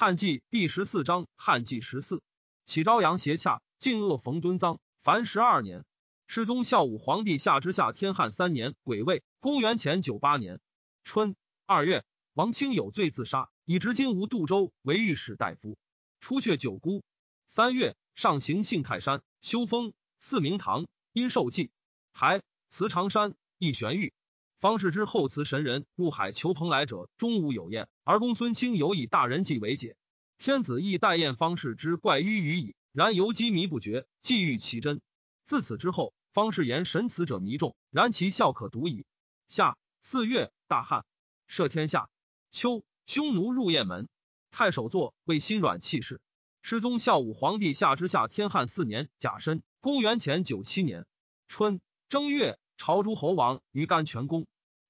汉纪第十四章，汉纪十四，启朝阳斜洽，晋恶逢敦臧，凡十二年。世宗孝武皇帝下之下天汉三年癸未，公元前九八年春二月，王清有罪自杀，以执金吾杜州为御史大夫，出阙九姑。三月，上行信泰山，修封四明堂，因受祭，还祠长山，亦玄玉。方士之后辞神人入海求蓬莱者，终无有宴。而公孙卿有以大人计为解。天子亦待宴方士之怪迂于矣。然犹积迷不绝，既欲其真。自此之后，方士言神辞者迷众，然其效可独矣。夏四月，大旱，赦天下。秋，匈奴入雁门，太守座为心软气势。世宗孝武皇帝下之下天汉四年甲申，公元前九七年春正月。朝诸侯王于甘泉宫，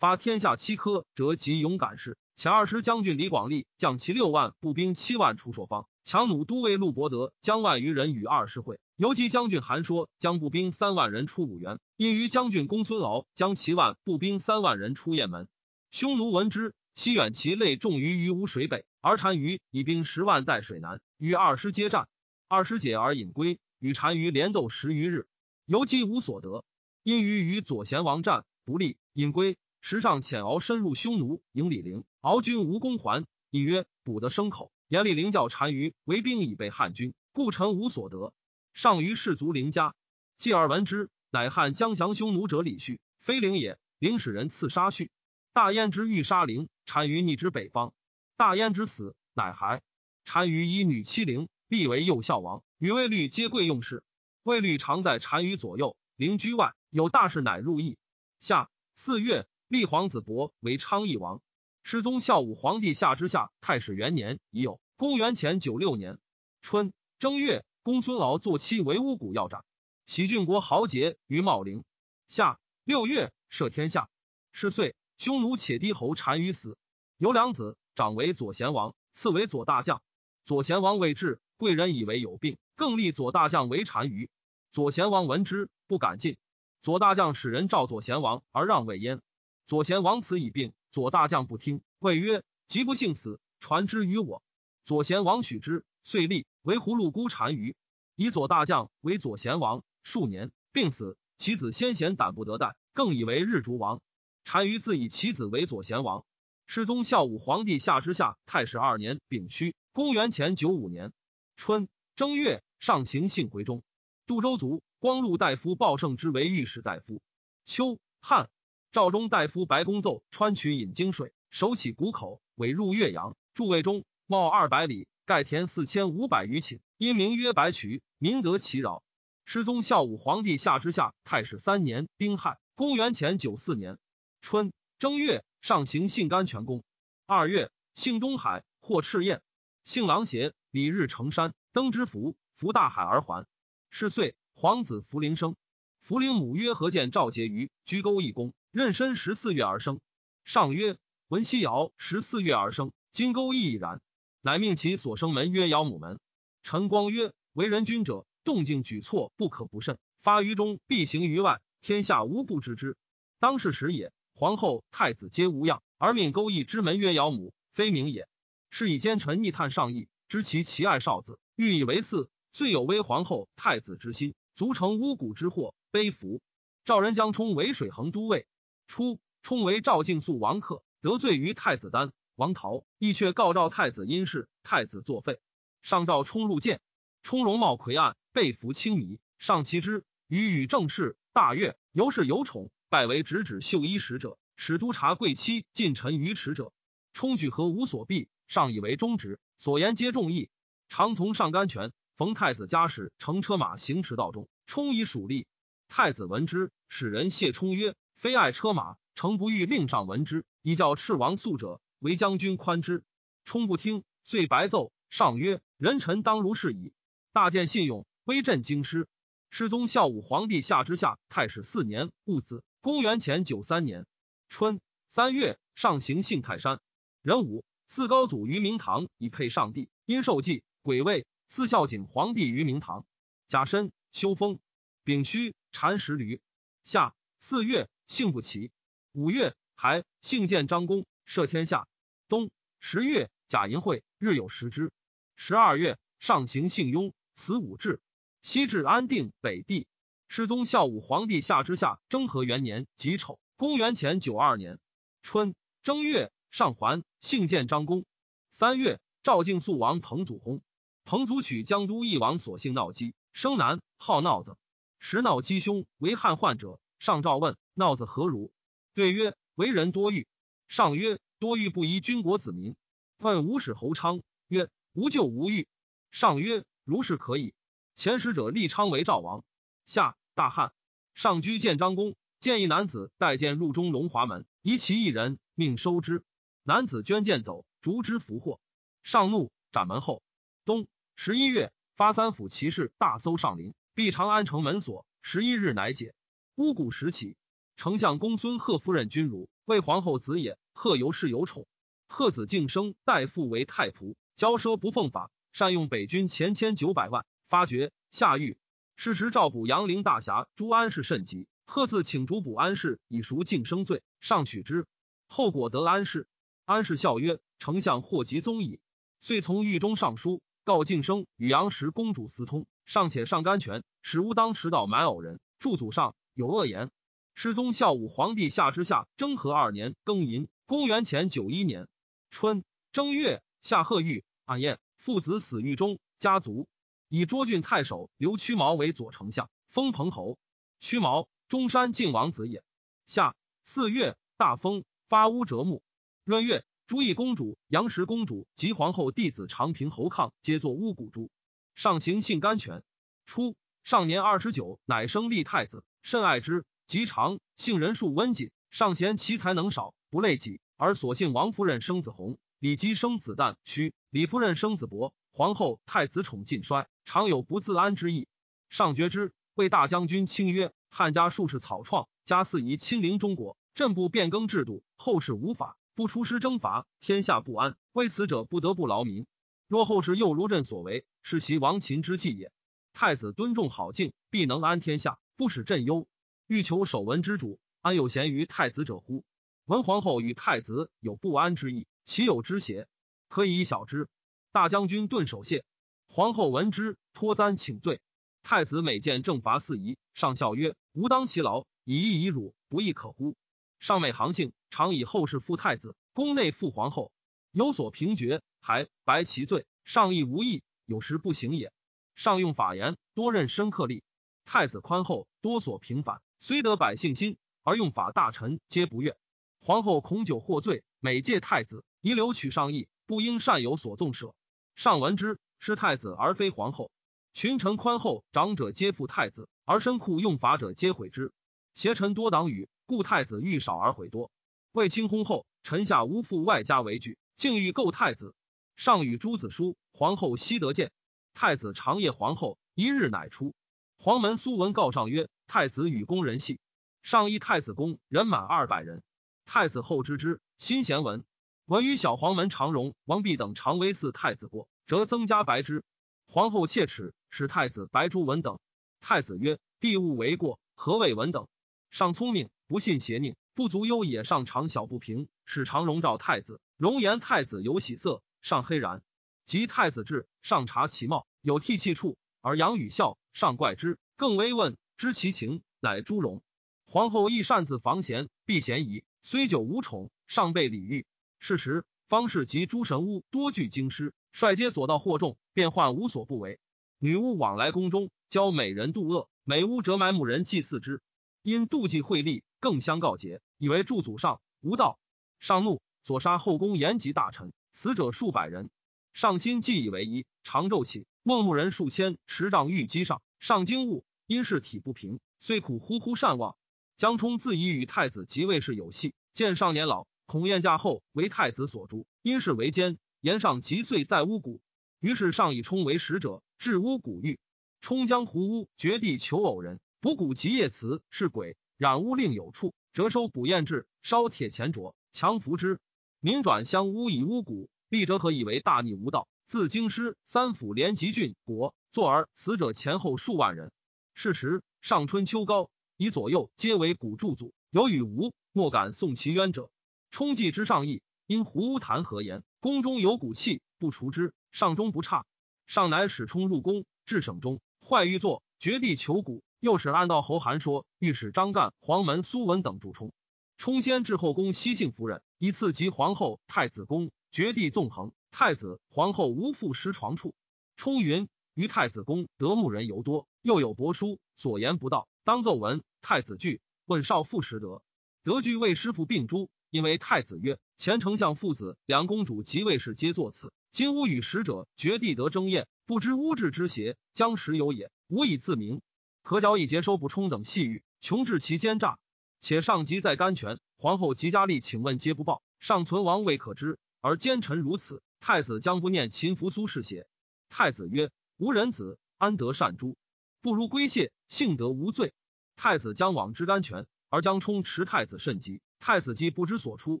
发天下七科，折及勇敢士。前二师将军李广利将其六万步兵七万出朔方，强弩都尉陆伯德将万余人与二师会。游击将军韩说将步兵三万人出五原，因于将军公孙敖将其万步兵三万人出雁门。匈奴闻之，西远其类重于于无水北，而单于以兵十万待水南，与二师接战。二师解而引归，与单于连斗十余日，游击无所得。因于与左贤王战不利，引归。时上遣敖深入匈奴，迎李陵。敖军无功还，以曰：“捕得牲口。”严李陵教单于为兵以备汉军，故臣无所得。上于士卒陵家，继而闻之，乃汉将降匈奴者李旭，非陵也。陵使人刺杀旭。大燕之欲杀陵，单于逆之北方。大燕之死，乃还。单于以女欺陵，立为右孝王，与卫律皆贵用事。卫律常在单于左右，陵居外。有大事，乃入邑。夏四月，立皇子伯为昌邑王。世宗孝武皇帝下之下太始元年已有。公元前九六年春正月，公孙敖坐妻为巫蛊要斩。喜郡国豪杰于茂陵。夏六月，赦天下。是岁，匈奴且低侯单于死，有两子，长为左贤王，次为左大将。左贤王未至，贵人以为有病，更立左大将为单于。左贤王闻之，不敢进。左大将使人召左贤王而让位焉。左贤王此已病，左大将不听，谓曰：“即不幸死，传之于我。”左贤王许之，遂立为葫芦孤单于，以左大将为左贤王。数年，病死，其子先贤胆不得待，更以为日逐王。单于自以其子为左贤王。世宗孝武皇帝下之下太史二年丙戌，公元前九五年春正月，上行幸回中，杜州卒。光禄大夫鲍胜之为御史大夫。秋汉赵中大夫白公奏川渠引泾水，手起谷口，尾入岳阳。筑渭中，冒二百里，盖田四千五百余顷，因名曰白渠，民得其饶。世宗孝武皇帝下之下太始三年丁亥，公元前九四年春正月，上行信甘泉宫。二月，幸东海，获赤焰。幸狼邪，礼日成山，登之福，福大海而还。是岁。皇子福临生，福陵母曰何见赵婕妤居沟一宫，壬申十四月而生。上曰文西尧十四月而生，今沟亦已然，乃命其所生门曰尧母门。陈光曰为人君者，动静举措不可不慎，发于中必行于外，天下无不知之。当世时也，皇后太子皆无恙，而命勾弋之门曰尧母，非名也。是以奸臣逆探上意，知其其爱少子，欲以为嗣，遂有危皇后太子之心。足成巫蛊之祸，悲服。赵人将冲为水衡都尉。初，冲为赵敬肃王客，得罪于太子丹、王陶，亦却告赵太子因事，太子作废。上召冲入见，冲容貌魁岸，被服轻迷。上其之，与与正事，大悦，由是有宠，拜为直指绣衣使者，使督察贵戚近臣于耻者。冲举何无所避，上以为忠直，所言皆众议，常从上甘泉。逢太子家使乘车马行驰道中，冲以属吏。太子闻之，使人谢冲曰：“非爱车马，诚不欲令上闻之，以教赤王素者为将军宽之。”冲不听，遂白奏上曰：“人臣当如是矣。”大见信用，威震京师。世宗孝武皇帝下之下太始四年戊子，公元前九三年春三月，上行幸泰山。壬午，四高祖于明堂，以配上帝。因受祭，癸未。四孝景皇帝于明堂，甲申修封，丙戌禅十驴。夏四月，幸不齐。五月，还幸见张公，赦天下。冬十月，贾银会日有食之。十二月，上行幸雍，此武志。西至安定北地。世宗孝武皇帝下之下征和元年己丑，公元前九二年春正月，上还，幸见张公。三月，赵敬肃王彭祖薨。彭祖取江都义王，所幸闹姬，生男，号闹子。时闹姬兄为汉患者，上诏问闹子何如？对曰：为人多欲。上曰：多欲不宜军国子民。问吴使侯昌曰：无救无欲。上曰：如是可以。前使者立昌为赵王。下。大汉上居见张公，见一男子带剑入中龙华门，疑其一人，命收之。男子捐剑走，逐之俘获。上怒，斩门后。冬十一月，发三府骑士大搜上林，闭长安城门锁。十一日，乃解。巫蛊时起，丞相公孙贺夫人君如，为皇后子也。贺尤氏有宠，贺子敬生代父为太仆，骄奢不奉法，善用北军前千九百万，发觉下狱。是时，赵捕杨陵大侠朱安氏甚急，贺自请主捕安氏以赎敬生罪，上取之。后果得安氏，安氏笑曰：“丞相祸及宗矣。”遂从狱中上书告敬生与杨氏公主私通，尚且上甘泉，使吾当持道满偶人。祝祖上有恶言。世宗孝武皇帝下之下征和二年庚寅，公元前九一年春正月，下贺狱，安宴，父子死狱中，家族。以涿郡太守刘屈毛为左丞相，封彭侯。屈毛，中山靖王子也。夏四月，大风，发乌折木。闰月，朱义公主、杨氏公主及皇后弟子长平侯抗皆作巫蛊诛。上行性甘泉。初，上年二十九，乃生立太子，甚爱之。及长，性人数温谨，上贤其才能少，不累己，而所幸王夫人生子弘，李姬生子旦，须李夫人生子伯。皇后、太子宠尽衰，常有不自安之意。上觉之，为大将军卿曰：“汉家术士草创，家嗣宜亲临中国，朕不变更制度，后世无法，不出师征伐，天下不安。为此者，不得不劳民。若后世又如朕所为，是袭亡秦之计也。太子敦重好敬，必能安天下，不使朕忧。欲求守文之主，安有贤于太子者乎？文皇后与太子有不安之意，岂有之邪？可以晓之。”大将军顿首谢，皇后闻之，托簪请罪。太子每见正伐四夷，上笑曰：“吾当其劳，以义以辱，不亦可乎？”上美行性，常以后世复太子，宫内复皇后，有所平决，还白其罪。上亦无益，有时不行也。上用法言，多任深刻力。太子宽厚，多所平反，虽得百姓心，而用法大臣皆不悦。皇后恐酒获罪，每戒太子，遗留取上意，不应善有所纵舍。上闻之，是太子而非皇后。群臣宽厚，长者皆附太子，而身库用法者皆毁之。邪臣多党羽，故太子欲少而毁多。卫青薨后，臣下无复外家为惧，竟欲构太子。上与诸子书，皇后悉得见。太子长夜皇后，一日乃出。黄门苏文告上曰：“太子与宫人戏。”上议太子宫人满二百人。太子后知之，心贤闻。闻与小黄门常荣、王弼等常威嗣太子过，则增加白之。皇后切齿，使太子白朱文等。太子曰：“帝勿为过，何谓文等？”上聪明，不信邪佞，不足忧也。上常小不平，使常荣召太子。容颜太子有喜色，上黑然。及太子至，上察其貌，有涕泣处，而杨与笑。上怪之，更微问知其情，乃朱荣。皇后亦擅自防贤，避嫌疑，虽久无宠，尚被礼遇。是时，方士及诸神巫多具京师，率皆左道惑众，变幻无所不为。女巫往来宫中，教美人妒恶，美巫折埋母人祭祀之，因妒忌惠利，更相告捷，以为助祖上无道。上怒，所杀后宫延吉大臣，死者数百人。上心既以为一，常骤起，孟牧人数千，持杖御击上。上惊悟，因是体不平，虽苦呼呼善望。江充自以与太子即位时有隙，见上年老。孔晏驾后为太子所诛，因是为奸。言上即遂在巫蛊，于是上以冲为使者，至巫蛊狱。冲将胡巫绝地求偶人，卜蛊及叶慈是鬼，染污令有处，折收卜验制，烧铁钱镯，强服之。民转相巫以巫蛊，立者何以为大逆无道？自京师三府连集郡国，坐而死者前后数万人。是时上春秋高，以左右皆为蛊助祖，有与无，莫敢送其冤者。冲计之上意，因胡乌谈何言？宫中有骨气，不除之，上中不差。上乃使冲入宫，至省中，坏欲作，绝地求骨。又使安道侯韩说，御史张干、黄门苏文等助冲。冲先至后宫西幸夫人，一次及皇后、太子宫，绝地纵横。太子、皇后无复失床处。冲云于太子宫得牧人尤多，又有帛书，所言不道，当奏闻。太子惧，问少妇实德。德惧为师傅病诸，因为太子曰：“前丞相父子两公主及卫士皆作此。今吾与使者绝地得争宴，不知巫治之邪，将时有也。无以自明。可缴以节收不充等细语，穷至其奸诈。且上级在甘泉，皇后及佳丽，请问皆不报，尚存亡未可知，而奸臣如此，太子将不念秦扶苏是邪？”太子曰：“吾人子安得善诛？不如归谢，幸得无罪。”太子将往之甘泉。而将冲持太子甚急，太子既不知所出，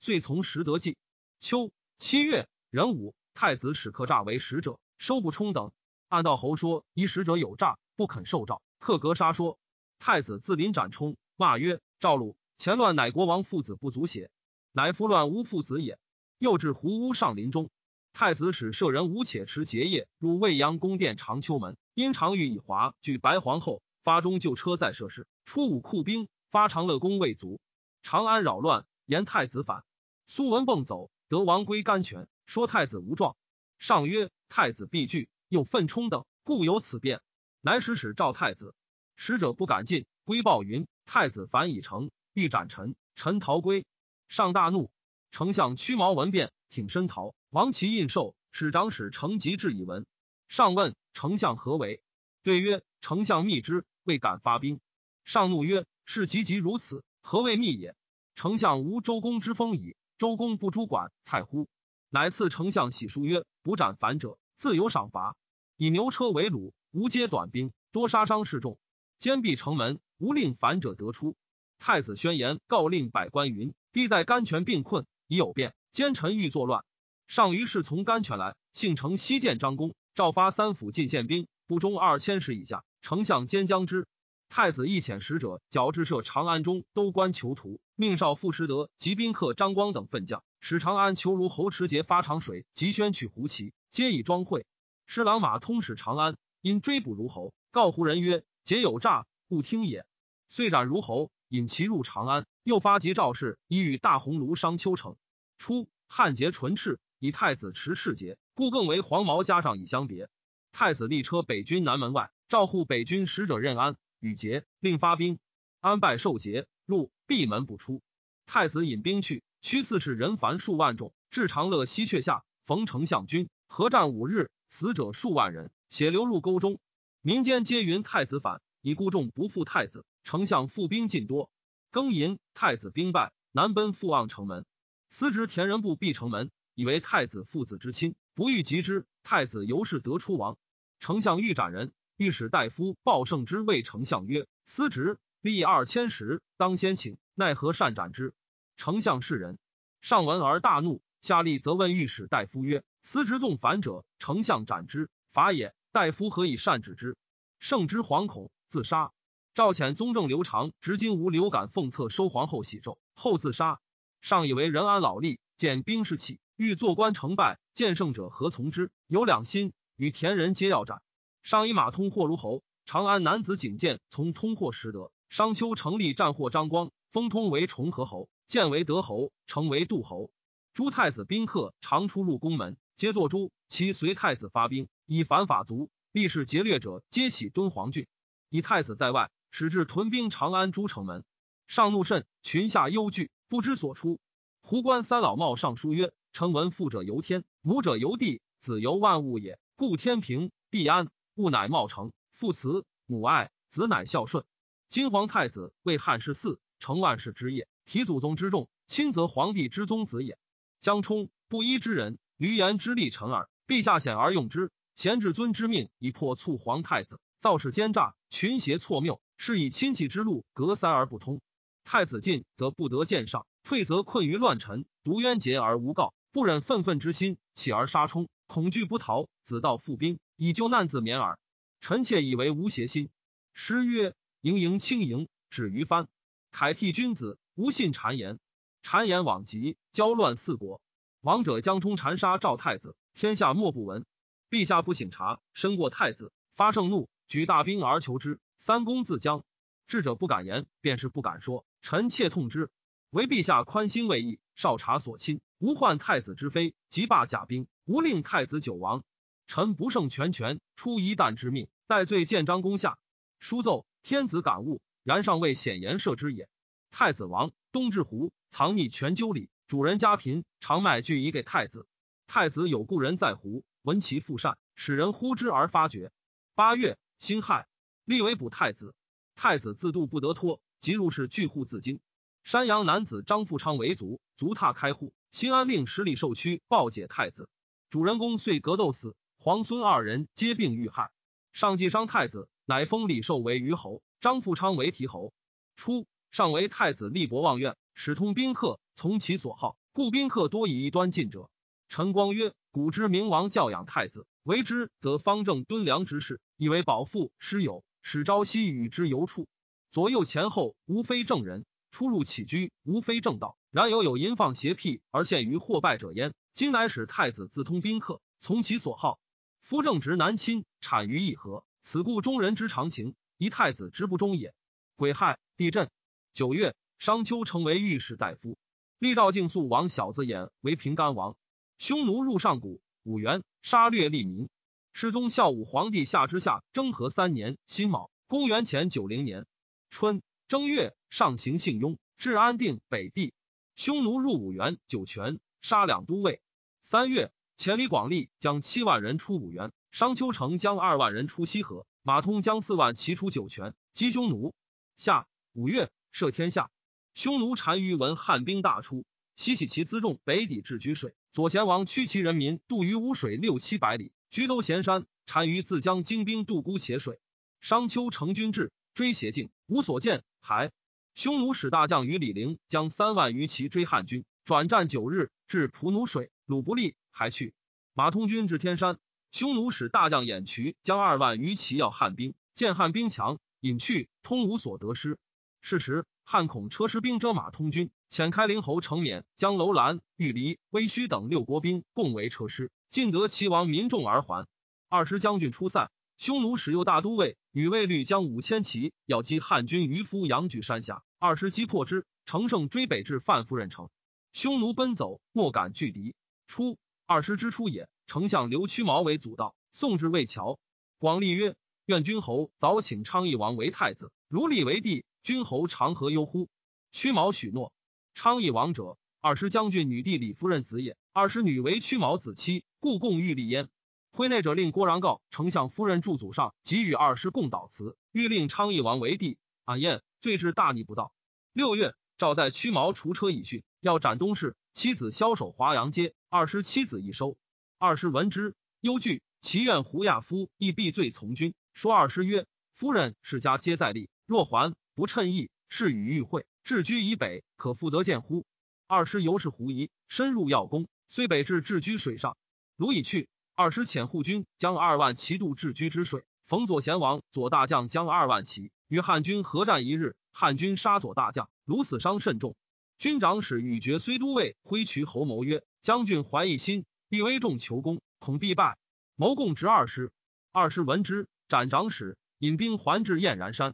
遂从实得计。秋七月壬午，太子使客诈为使者，收不冲等。按道侯说：“一使者有诈，不肯受诏。”克格杀说。太子自临斩冲，骂曰：“赵鲁前乱，乃国王父子不足写？乃夫乱无父子也。”又至胡屋上林中，太子使舍人吴且持结业入未央宫殿长秋门，因常遇以华举白皇后，发中旧车在设事，出武库兵。发长乐宫未足，长安扰乱，言太子反。苏文蹦走，得王归甘泉，说太子无状。上曰：太子必惧，又愤冲等，故有此变。乃使使召太子，使者不敢进。归报云：太子反已成，欲斩臣。臣逃归。上大怒，丞相屈毛闻变，挺身逃。王其印绶，使长史承吉至以闻。上问丞相何为？对曰：丞相密之，未敢发兵。上怒曰。是急急如此，何谓密也？丞相无周公之风矣。周公不诛管蔡乎？乃赐丞相喜书曰：“不斩反者，自有赏罚。以牛车为虏，无皆短兵，多杀伤士众，坚闭城门，无令反者得出。”太子宣言告令百官云：“帝在甘泉病困，已有变，奸臣欲作乱。”上于是从甘泉来，幸城西见张公，诏发三府进献兵，不中二千石以下，丞相兼将之。太子亦遣使者矫制设长安中都官囚徒，命少傅师德及宾客张光等奋将，使长安囚如侯持节发长水及宣取胡骑，皆以装会。施琅马通使长安，因追捕如侯，告胡人曰：“节有诈，勿听也。”遂斩如侯，引其入长安。又发急诏事，以与大鸿胪商丘城。初，汉节纯赤，以太子持赤节，故更为黄毛加上以相别。太子立车北军南门外，召护北军使者任安。与节令发兵，安拜受节入闭门不出。太子引兵去，驱四世人凡数万众，至长乐西阙下，逢丞相军，合战五日，死者数万人，血流入沟中。民间皆云太子反，以故众不复太子。丞相复兵尽多，庚寅，太子兵败，南奔复望城门。司职田人部闭城门，以为太子父子之亲，不欲及之。太子由是得出亡。丞相欲斩人。御史大夫鲍胜之谓丞相曰：“司职立二千石，当先请，奈何善斩之？”丞相是人，上闻而大怒，下吏则问御史大夫曰：“司职纵反者，丞相斩之，法也。大夫何以善止之？”圣之惶恐，自杀。赵遣宗正刘长执金吾刘感奉册收皇后喜胄，后自杀。上以为仁安老吏，见兵士气，欲做官成败，见胜者何从之？有两心，与田人皆要斩。上以马通霍如侯，长安男子景见从通霍实德。商丘成立战获张光，封通为重和侯，建为德侯，成为杜侯。诸太子宾客常出入宫门，皆作诸。其随太子发兵，以反法族，历世劫掠者，皆喜敦煌郡。以太子在外，使至屯兵长安诸城门。上怒甚，群下忧惧，不知所出。胡关三老茂上书曰：“臣闻父者由天，母者由地，子由万物也。故天平地安。”物乃茂成，父慈母爱，子乃孝顺。金皇太子为汉室嗣，成万世之业，体祖宗之重，亲则皇帝之宗子也。江充不依之人，闾阎之力臣耳。陛下显而用之，贤至尊之命，以破促皇太子，造事奸诈，群邪错谬，是以亲戚之路隔塞而不通。太子进则不得见上，退则困于乱臣，独冤结而无告，不忍愤愤之心，起而杀冲，恐惧不逃，子道复兵。以救难自免耳。臣妾以为无邪心。诗曰：“盈盈轻盈，止于藩。凯替君子，无信谗言。谗言往极，交乱四国。王者将冲禅杀赵太子，天下莫不闻。陛下不省察，身过太子，发盛怒，举大兵而求之。三公自将，智者不敢言，便是不敢说。臣妾痛之。唯陛下宽心未易，少察所亲，无患太子之妃，即罢甲兵，无令太子久亡。臣不胜全权，出一旦之命，待罪见章公下。书奏，天子感悟，然尚未显言赦之也。太子王东至湖，藏匿全鸠里，主人家贫，常卖具以给太子。太子有故人在湖，闻其父善，使人呼之而发觉。八月，辛亥，立为补太子。太子自度不得脱，即入室拒户自京。山阳男子张富昌为卒，足踏开户。新安令十里受屈，报解太子。主人公遂格斗死，皇孙二人皆病遇害。上继商太子，乃封李寿为虞侯，张富昌为提侯。初，上为太子立博望院，使通宾客，从其所好，故宾客多以一端进者。陈光曰：“古之明王教养太子，为之则方正敦良之事，以为保父师友，使朝夕与之游处，左右前后无非正人，出入起居无非正道。然犹有淫放邪僻而陷于祸败者焉。今乃使太子自通宾客，从其所好。夫正直难亲，产于义和，此故中人之常情，一太子之不忠也。癸亥，地震。九月，商丘成为御史大夫，立赵敬肃王小子衍为平干王。匈奴入上古，五元杀掠利民。世宗孝武皇帝下之下征和三年辛卯，公元前九零年春正月，上行幸雍，至安定北地。匈奴入五原酒泉，杀两都尉。三月，前李广利将七万人出五原，商丘城将二万人出西河，马通将四万骑出酒泉，击匈奴。夏五月，赦天下。匈奴单于闻汉兵大出，西起其辎重北抵至居水。左贤王驱其人民渡于污水六七百里，居都咸山。单于自将精兵渡孤且水。商丘成军至，追邪境，无所见。还匈奴使大将于李陵将三万余骑追汉军，转战九日，至蒲奴水，鲁不利，还去。马通军至天山，匈奴使大将偃渠将二万余骑要汉兵，见汉兵强，引去，通无所得失。是时，汉恐车师兵遮马通军。遣开陵侯程勉将楼兰、玉离、威须等六国兵共为车师，尽得齐王民众而还。二师将军出散，匈奴使右大都尉与卫律将五千骑要击汉军渔夫阳举山下，二师击破之，乘胜追北至范夫人城。匈奴奔走，莫敢拒敌。初，二师之出也，丞相刘屈毛为阻道，送至魏桥。广利曰：“愿君侯早请昌邑王为太子，如立为帝，君侯长何忧乎？”屈毛许诺。昌邑王者，二师将军女弟李夫人子也。二师女为屈毛子妻，故共欲立焉。会内者令郭然告丞相夫人祝祖上，即与二师共祷辞，欲令昌邑王为帝。俺燕罪至大逆不道。六月，诏在屈毛除车以训，要斩东市。妻子枭首华阳街，二师妻子已收。二师闻之，忧惧。其愿胡亚夫亦必罪从军。说二师曰：“夫人世家皆在立，若还不称意，是与遇会。”置居以北，可复得见乎？二师由是狐疑，深入要攻，虽北至置居水上，卢已去。二师遣护军将二万骑渡置居之水，逢左贤王左大将将二万骑与汉军合战一日，汉军杀左大将，卢死伤甚重。军长史与决虽都尉挥渠侯谋曰：“将军怀一心，必危重求功，恐必败。”谋共执二师，二师闻之，斩长史，引兵还至燕然山。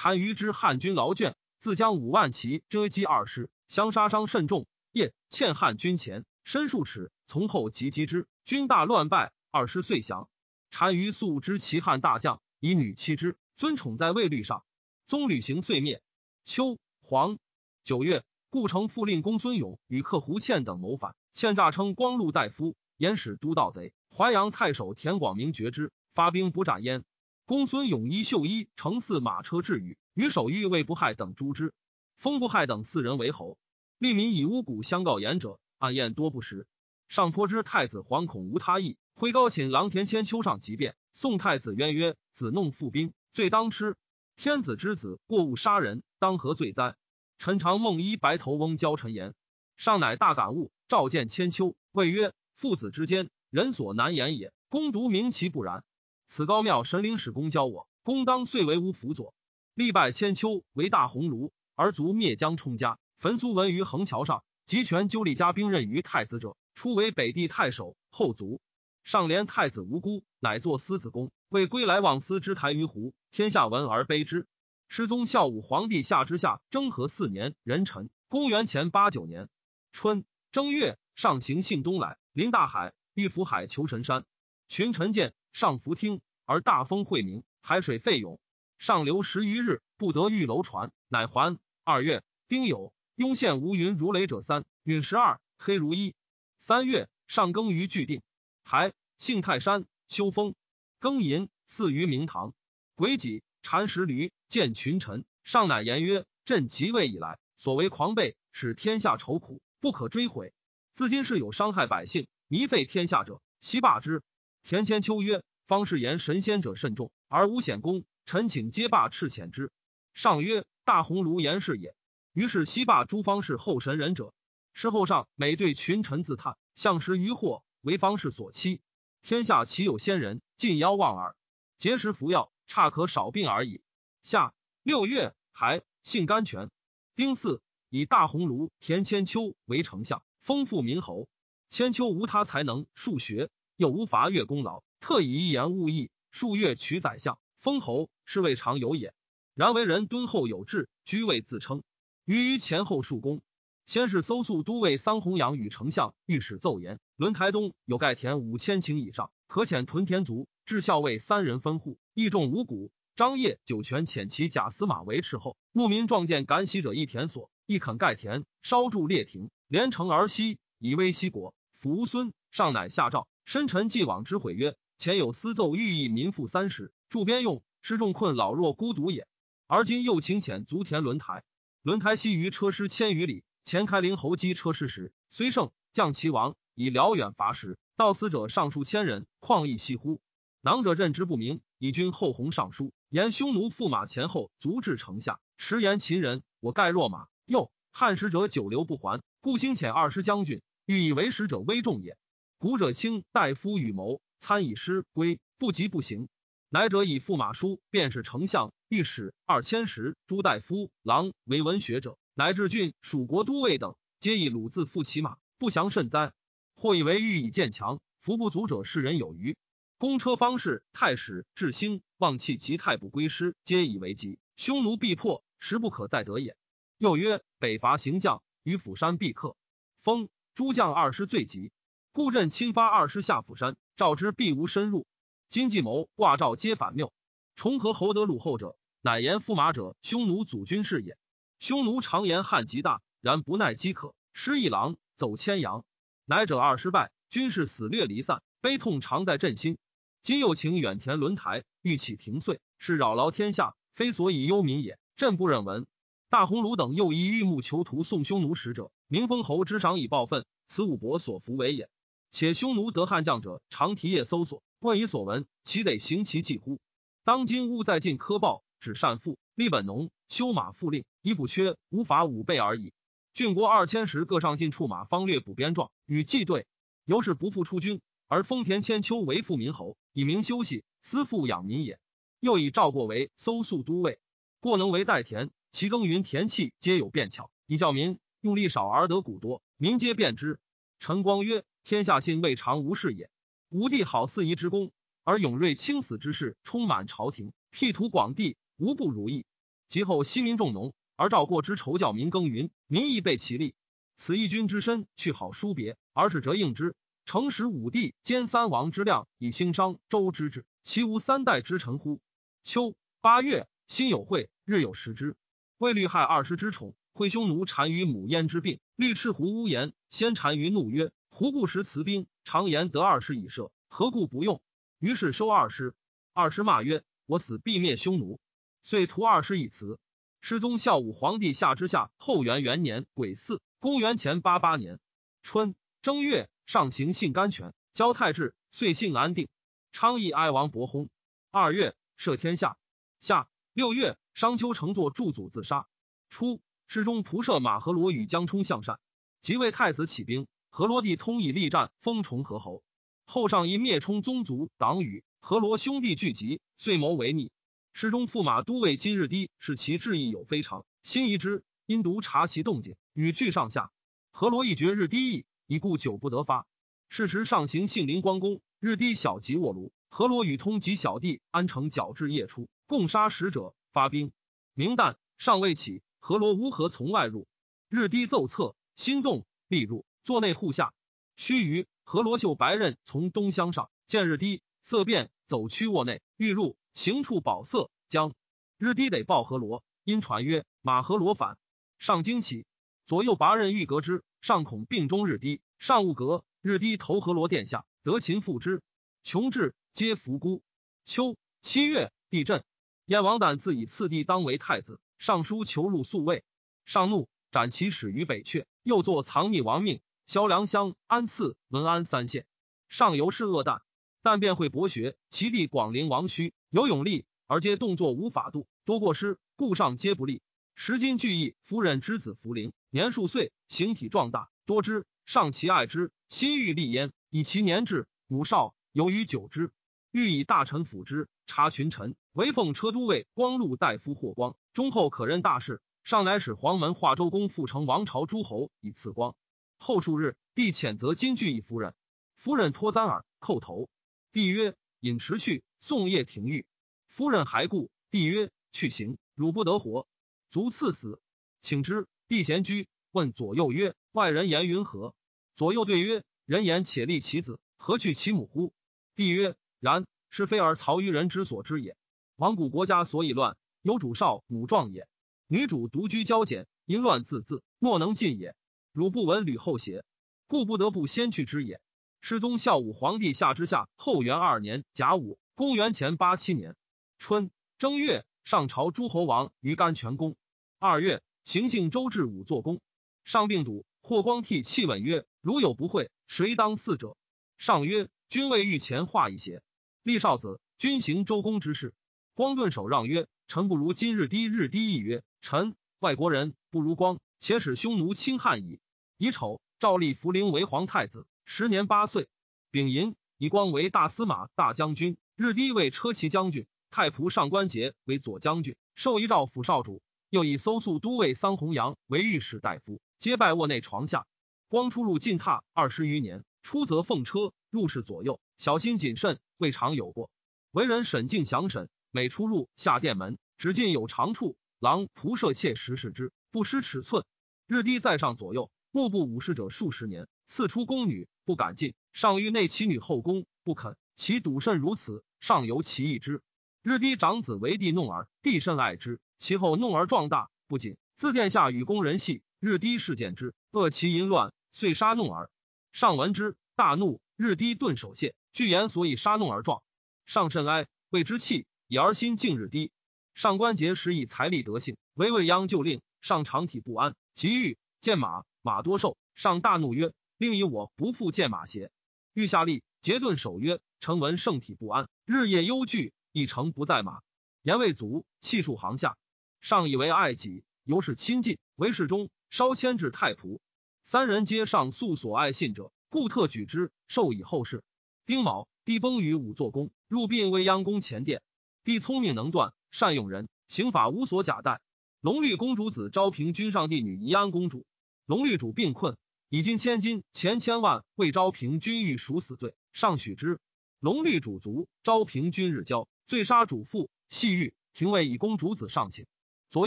单于之汉军劳倦。自将五万骑遮击二师，相杀伤甚重。夜欠汉军前，身数尺，从后急击之，军大乱败。二师遂降。单于素知其汉大将，以女妻之，尊宠在卫律上。宗旅行遂灭。秋黄九月，故城复令公孙勇与客胡倩等谋反，倩诈称光禄大夫，言使都盗贼。淮阳太守田广明觉之，发兵不斩焉。公孙勇衣绣衣，乘四马车至宇。与守御魏不害等诛之，封不害等四人为侯。利民以巫蛊相告言者，暗验多不实。上颇知太子惶恐无他意，挥高寝郎田千秋上即便。宋太子渊曰：“子弄复兵，罪当吃。天子之子过误杀人，当何罪哉？”臣常梦衣白头翁教臣言，上乃大感悟，召见千秋，谓曰：“父子之间，人所难言也。公独明其不然。此高庙神灵使公教我，公当遂为吾辅佐。”历拜千秋为大鸿胪，而卒灭江充家。焚苏文于横桥上，集权纠立家兵刃于太子者，初为北地太守，后卒。上连太子无辜，乃作思子公。为归来望思之台于湖，天下闻而悲之。失宗孝武皇帝下之下征和四年壬辰，公元前八九年春正月，上行幸东来，临大海，欲浮海求神山。群臣见，上浮听，而大风晦明，海水沸涌。上流十余日，不得御楼船，乃还。二月，丁酉，雍县无云如雷者三，陨十二，黑如一。三月，上耕于巨定，还幸泰山，修风，庚寅，祀于明堂。癸己，禅食驴，见群臣，上乃言曰：“朕即位以来，所为狂悖，使天下愁苦，不可追悔。自今是有伤害百姓、糜费天下者，悉罢之。”田千秋曰：“方士言神仙者甚众，而无显功。臣请皆罢斥遣之。”上曰：“大鸿胪言是也。”于是西罢诸方士后神人者。事后上每对群臣自叹，相识于祸，为方士所欺。天下岂有仙人？尽妖妄耳。节食服药，差可少病而已。下六月，还姓甘泉。丁巳，以大鸿胪、田千秋为丞相，封富民侯。千秋无他才能，数学又无伐越功劳，特以一言误义，数月取宰相，封侯，是未尝有也。然为人敦厚有志，居位自称，于于前后数功。先是搜素都尉桑弘羊与丞相御史奏言：轮台东有盖田五千顷以上，可遣屯田卒。至校尉三人分户，义重五谷。张掖酒泉遣其假司马为斥候。牧民壮见敢喜者一田所，亦肯盖田，烧筑列亭，连城而西，以威西国。扶孙上乃下诏，深沉既往之悔曰：前有私奏寓意民富三十，助边用，失众困老弱孤独也。而今又请遣足田轮台，轮台西于车师千余里。前开陵侯击车师时，虽胜，将其王，以辽远伐时，到死者上数千人，旷亦息乎？囊者认之不明，以君后弘上书，言匈奴驸马前后足至城下，迟言秦人，我盖落马。又汉使者久留不还，故兴遣二师将军，欲以为使者危重也。古者卿大夫与谋，参以师归，不急不行。乃者以驸马书，便是丞相、御史二千石、朱大夫、郎为文学者。乃至郡蜀国都尉等，皆以鲁字复其马，不祥甚哉！或以为欲以见强，服不足者，世人有余。公车方士、太史、智兴、望气及太不归师，皆以为急。匈奴必破，时不可再得也。又曰：北伐行将，于釜山必克。封诸将二师最急，故朕亲发二师下釜山，召之必无深入。今计谋挂诏皆反谬。重合侯德鲁后者，乃言驸马者，匈奴祖军事也。匈奴常言汉极大，然不耐饥渴，失一狼，走千羊。乃者二失败，军士死掠离散，悲痛常在朕心。今又请远田轮台，欲起庭岁，是扰劳天下，非所以忧民也。朕不忍闻。大鸿胪等又以玉木囚徒送匈奴使者，明封侯之赏以报愤，此武伯所服为也。且匈奴得汉将者，常提夜搜索，问以所闻，岂得行其计乎？当今勿在晋苛报，只善赋，立本农，修马复令。以补缺，无法五倍而已。郡国二千石各上进处马方略补边状，与计对。由是不复出军，而丰田千秋为富民侯，以民休息，私富养民也。又以赵过为搜粟都尉，过能为代田，其耕耘田契皆有便巧，以教民用力少而得谷多，民皆便之。陈光曰：天下信未尝无事也。吴帝好四夷之功，而勇锐轻死之事充满朝廷，辟土广地，无不如意。及后西民重农。而赵过之仇教民耕耘，民亦备其利。此一君之身，去好殊别，而使折应之。诚使武帝兼三王之量，以兴商周之治，其无三代之臣乎？秋八月，辛有会，日有食之。魏律害二师之宠，会匈奴单于母焉之病。律赤狐乌言，先单于怒曰：“胡不识辞兵？常言得二师以射，何故不用？”于是收二师。二师骂曰：“我死必灭匈奴。”遂屠二师以辞。失宗孝武皇帝下之下，后元元年癸巳，公元前八八年春正月，上行幸甘泉，交太治，遂幸安定。昌邑哀王伯薨。二月，赦天下。夏六月，商丘乘坐祝祖自杀。初，失中仆射马和罗与江冲向善，即为太子起兵。何罗帝通以力战，封崇和侯。后上因灭冲宗族党羽，何罗兄弟聚集，遂谋为逆。诗中驸马都尉今日低，是其志意有非常，心疑之，因独察其动静，与惧上下。何罗一绝日低意，已故久不得发。是时上行信陵光公，日低小吉卧庐，何罗与通及小弟安城矫至夜出，共杀使者，发兵。明旦尚未起，何罗乌合从外入，日低奏策，心动，必入，坐内户下。须臾，何罗秀白刃从东乡上，见日低色变，走趋卧内，欲入，行处宝色，将日低得报何罗，因传曰：马何罗反。上惊起，左右拔刃欲革之，上恐病中日低，上勿革。日低投河罗殿下，得秦复之。穷至，皆伏孤。秋七月，地震。燕王胆自以次弟当为太子，上书求入宿卫。上怒，斩其始于北阙，又作藏匿亡命。萧梁乡安次文安三县。上游是恶旦，但便会博学。其弟广陵王虚有勇力，而皆动作无法度，多过失，故上皆不利。时今俱义夫人之子福陵，年数岁，形体壮大，多之。上其爱之，心欲立焉，以其年至，母少，由于久之，欲以大臣辅之，察群臣，唯奉车都尉光禄大夫霍光，忠厚可任大事。上乃使黄门化州公复成王朝诸侯以赐光。后数日，帝谴责金具以夫人，夫人脱簪耳，叩头。帝曰：“引迟去，宋夜廷狱。”夫人还故。帝曰：“去行，汝不得活。”卒赐死，请之。帝贤居，问左右曰：“外人言云何？”左右对曰：“人言且立其子，何去其母乎？”帝曰：“然，是非而曹于人之所知也。亡古国家所以乱，有主少母壮也。女主独居骄简，淫乱自恣，莫能尽也。汝不闻吕后邪？故不得不先去之也。”世宗孝武皇帝下之下，后元二年甲午，公元前八七年春正月，上朝诸侯王于甘泉宫。二月，行幸周至武作宫，上病笃，霍光替泣问曰：“如有不讳，谁当嗣者？”上曰：“君未御前化一邪？立少子，君行周公之事。”光顿首让曰：“臣不如今日低日低。”亦曰：“臣外国人不如光，且使匈奴侵汉矣。”乙丑，诏立福陵为皇太子，时年八岁。丙寅，以光为大司马、大将军，日低为车骑将军，太仆上官桀为左将军，授遗诏府少主。又以搜素都尉桑弘羊为御史大夫，皆拜卧内床下。光出入进榻二十余年，出则奉车，入室左右，小心谨慎，未尝有过。为人审静详审，每出入下殿门，只进有长处，狼仆射妾实视之，不失尺寸。日低在上左右，目不武士者数十年，赐出宫女，不敢进。上欲内其女后宫，不肯。其笃甚如此，上由其意之。日低长子为帝弄儿，帝甚爱之。其后弄而壮大，不仅自殿下与宫人戏，日低事见之，恶其淫乱，遂杀弄儿。上闻之，大怒，日低顿首谢，据言所以杀弄儿状。上甚哀，谓之气，以儿心敬日低。上官桀时以财力德性，为未央就令，上长体不安，即欲见马，马多瘦。上大怒曰：“令以我不复见马邪？”欲下令，桀顿守曰：“臣闻圣体不安，日夜忧惧，一诚不在马。”言未足，气数行下。上以为爱己，由是亲近，为侍中，稍迁至太仆。三人皆上诉所爱信者，故特举之，授以后事。丁卯，帝崩于武作宫，入殡未央宫前殿。帝聪明能断，善用人，刑法无所假代。隆虑公主子昭平君上帝女宜安公主，隆虑主病困，已金千金钱千万为昭平君欲赎死罪，上许之。隆虑主卒，昭平君日交，罪杀主父，系狱。廷尉以公主子上请。左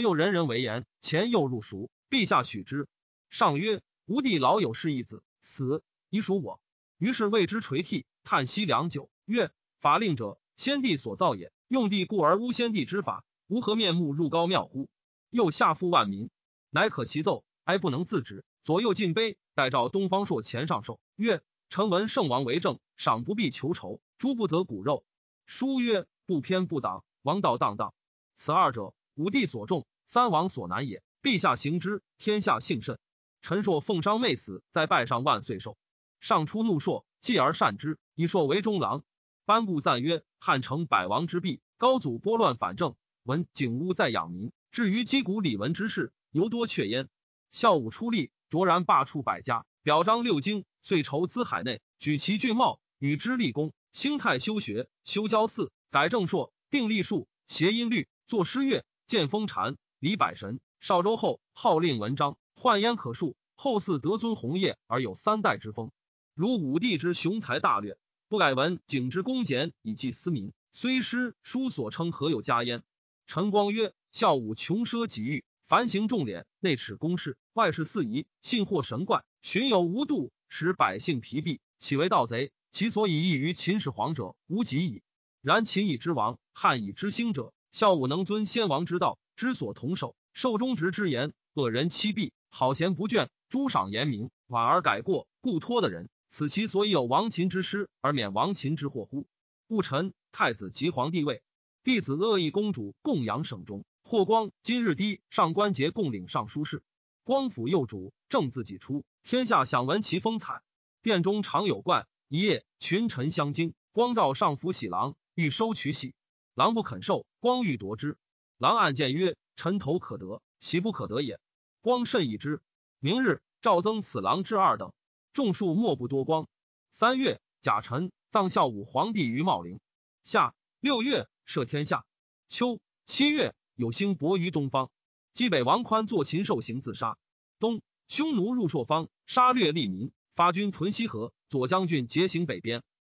右人人为言，前右入蜀，陛下许之。上曰：“吾弟老有是一子，死已属我。”于是为之垂涕，叹息良久，曰：“法令者，先帝所造也。用帝故而诬先帝之法，吾何面目入高庙乎？又下负万民，乃可其奏，哀不能自止。左右进杯，待召东方朔前上寿，曰：‘臣闻圣王为政，赏不必求酬，诛不择骨肉。’书曰：‘不偏不党，王道荡荡。’此二者。”武帝所重，三王所难也。陛下行之，天下幸甚。陈硕奉商未死，在拜上万岁寿。上出怒硕，继而善之，以硕为中郎。班固赞曰：汉成百王之弊，高祖拨乱反正，闻景屋在养民。至于击鼓礼文之事，尤多却焉。孝武出力，卓然罢黜百家，表彰六经，遂筹资海内，举其郡茂，与之立功。兴泰修学，修教寺，改正朔，定历数，谐音律，作诗乐。见风禅，李百神。少周后，号令文章，幻焉可述。后嗣得尊弘业而有三代之风。如武帝之雄才大略，不改文景之恭俭以济私民，虽诗书所称何有加焉？陈光曰：孝武穷奢极欲，凡行重敛，内耻公事，外事四夷，信惑神怪，巡有无度，使百姓疲弊，岂为盗贼？其所以异于秦始皇者，无及矣。然秦以之王，汉以之兴者，孝武能遵先王之道，知所同守，受忠直之言，恶人欺弊，好贤不倦，诛赏严明，婉而改过，故托的人。此其所以有亡秦之师，而免亡秦之祸乎？戊辰，太子即皇帝位，弟子乐义公主供养省中。霍光今日低上官桀共领尚书事。光辅右主正自己出，天下享闻其风采。殿中常有怪。一夜，群臣相惊，光召上服喜郎，欲收取喜，郎不肯受。光欲夺之，郎暗见曰：“臣头可得，喜不可得也。”光甚异之。明日，诏增此郎至二等。众数莫不多光。三月，甲辰，葬孝武皇帝于茂陵。夏六月，赦天下。秋七月，有兴薄于东方。冀北王宽作禽兽行自杀。东，匈奴入朔方，杀掠利民，发军屯西河。左将军节行北边。